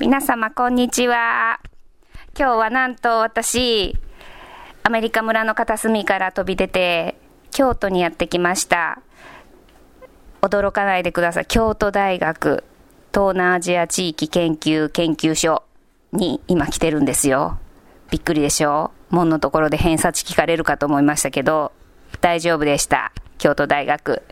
皆様こんにちは。今日はなんと私、アメリカ村の片隅から飛び出て、京都にやってきました。驚かないでください。京都大学東南アジア地域研究研究所に今来てるんですよ。びっくりでしょ？門のところで偏差値聞かれるかと思いましたけど、大丈夫でした。京都大学。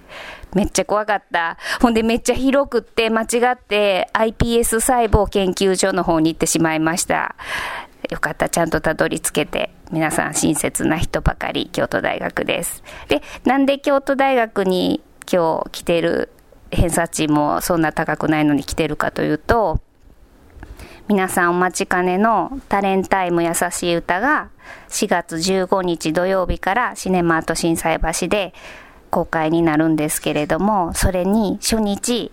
めっちゃ怖かった。ほんでめっちゃ広くって間違って iPS 細胞研究所の方に行ってしまいました。よかった、ちゃんとたどり着けて。皆さん親切な人ばかり、京都大学です。で、なんで京都大学に今日来てる偏差値もそんな高くないのに来てるかというと、皆さんお待ちかねのタレンタイム優しい歌が4月15日土曜日からシネマート心斎橋で公開になるんですけれども、それに初日、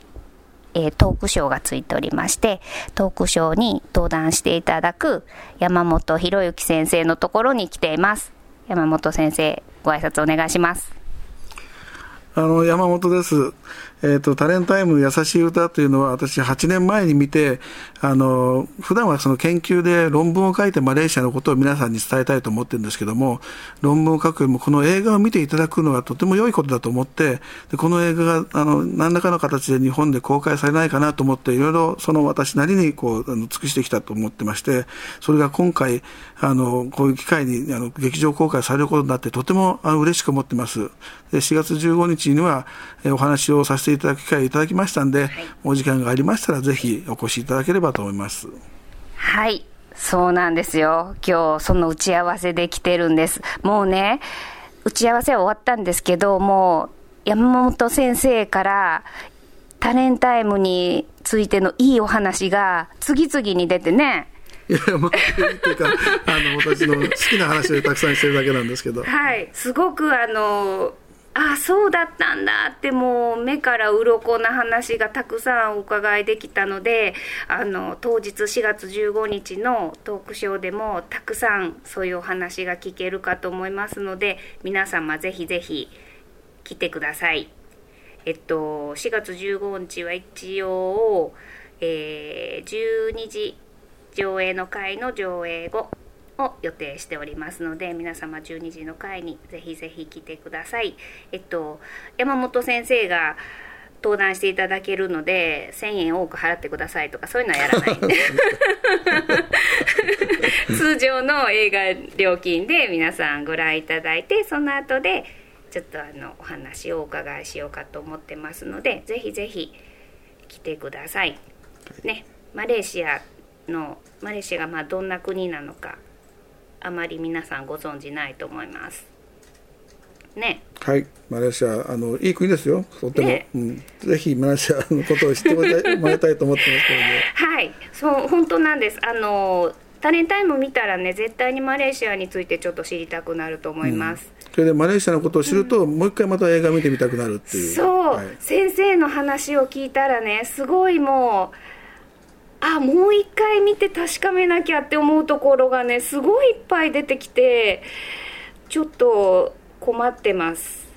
えー、トークショーがついておりまして、トークショーに登壇していただく山本博之先生のところに来ています。山本先生、ご挨拶お願いします。あの、山本です。えっ、ー、と、タレンタイム優しい歌というのは私8年前に見て、あの、普段はその研究で論文を書いてマレーシアのことを皆さんに伝えたいと思ってるんですけども、論文を書くよりもこの映画を見ていただくのはとても良いことだと思って、でこの映画が、あの、何らかの形で日本で公開されないかなと思って、いろいろその私なりにこう、あの尽くしてきたと思ってまして、それが今回、あの、こういう機会に、あの、劇場公開されることになって、とてもあの嬉しく思ってます。で、4月15日には、えお話をさせていただく機会をいただきましたんで、はい、お時間がありましたらぜひお越しいただければと思います。はい。そうなんですよ。今日、その打ち合わせで来てるんです。もうね、打ち合わせは終わったんですけど、もう、山本先生からタレンタイムについてのいいお話が次々に出てね、いや、まあ、っていうか、あの、私の好きな話でたくさんしてるだけなんですけど。はい。すごく、あの、あそうだったんだってもう目から鱗な話がたくさんお伺いできたのであの当日4月15日のトークショーでもたくさんそういうお話が聞けるかと思いますので皆様ぜひぜひ来てください。えっと4月15日は一応、えー、12時上映の回の上映後を予定しておりますので皆様12時の会にぜひぜひ来てください。えっと山本先生が登壇していただけるので1000円多く払ってくださいとかそういうのはやらない 通常の映画料金で皆さんご覧いただいてその後でちょっとあのお話をお伺いしようかと思ってますのでぜひぜひ来てくださいねマレーシアのマレーシアがまあどんな国なのかあまり皆さんご存じないと思います。ね。はい。マレーシアあのいい国ですよ。とても、ね、うん、ぜひマレーシアのことを知ってもらいたいと思ってますけどね。はい。そう本当なんです。あのタレンタイム見たらね絶対にマレーシアについてちょっと知りたくなると思います、うん、それでマレーシアのことを知ると、うん、もう一回また映画見てみたくなるっていう。そう、はい、先生の話を聞いたらねすごいもうあもう一回見て確かめなきゃって思うところがねすごいいっぱい出てきてちょっと困ってます。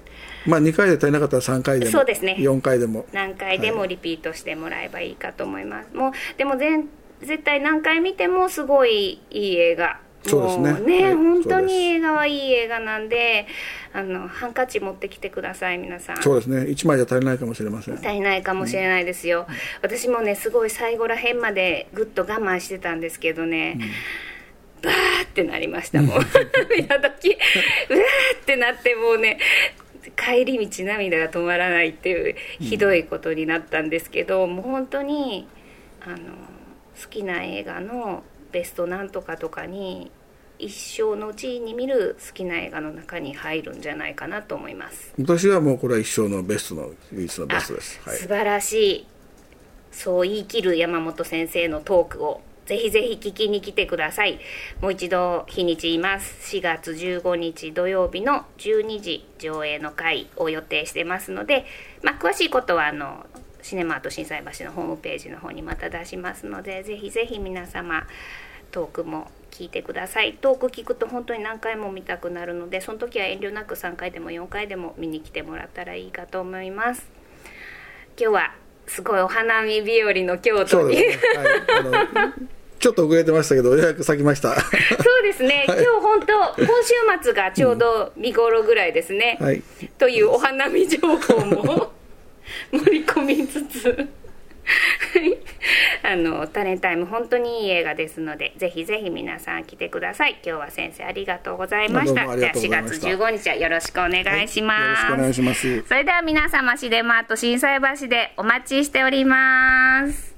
まあ2回で足りなかったら3回でもそうですね。4回でも。何回でもリピートしてもらえばいいかと思います、はい、もうでも全絶対何回見てもすごいいい映画そうですね。ね、はい、本当に映画はいい映画なんであのハンカチ持ってきてください皆さん。そうですね。1枚じゃ足りないかもしれません。足りないかもしれないですよ、うん、私もねすごい最後らへんまでぐっと我慢してたんですけどね、うん、バーってなりましたもう。やどきうわーってなってもうね帰り道涙が止まらないっていうひどいことになったんですけど、うん、もう本当にあの好きな映画のベストなんとかとかに一生のうちに見る好きな映画の中に入るんじゃないかなと思います。私はもうこれは一生のベストの唯一のベストです、はい、素晴らしい。そう言い切る山本先生のトークをぜひぜひ聞きに来てください。もう一度日にち言います。4月15日土曜日の12時上映の回を予定してますので、まあ、詳しいことはあのシネマート心斎橋のホームページの方にまた出しますのでぜひぜひ皆様トークも聞いてくださいトーク聞くと本当に何回も見たくなるのでその時は遠慮なく3回でも4回でも見に来てもらったらいいかと思います今日はすごいお花見日和の京都に。ちょっと遅れてましたけど、予約咲きました。そうですね、はい今日本当、今週末がちょうど見頃ぐらいですね。はい。というお花見情報も盛り込みつつ。あのタレンタイム本当にいい映画ですのでぜひぜひ皆さん来てください。今日は先生ありがとうございました。じゃあ4月15日はよろしくお願いします、よろしくお願いします。それでは皆様シデマート心斎橋でお待ちしております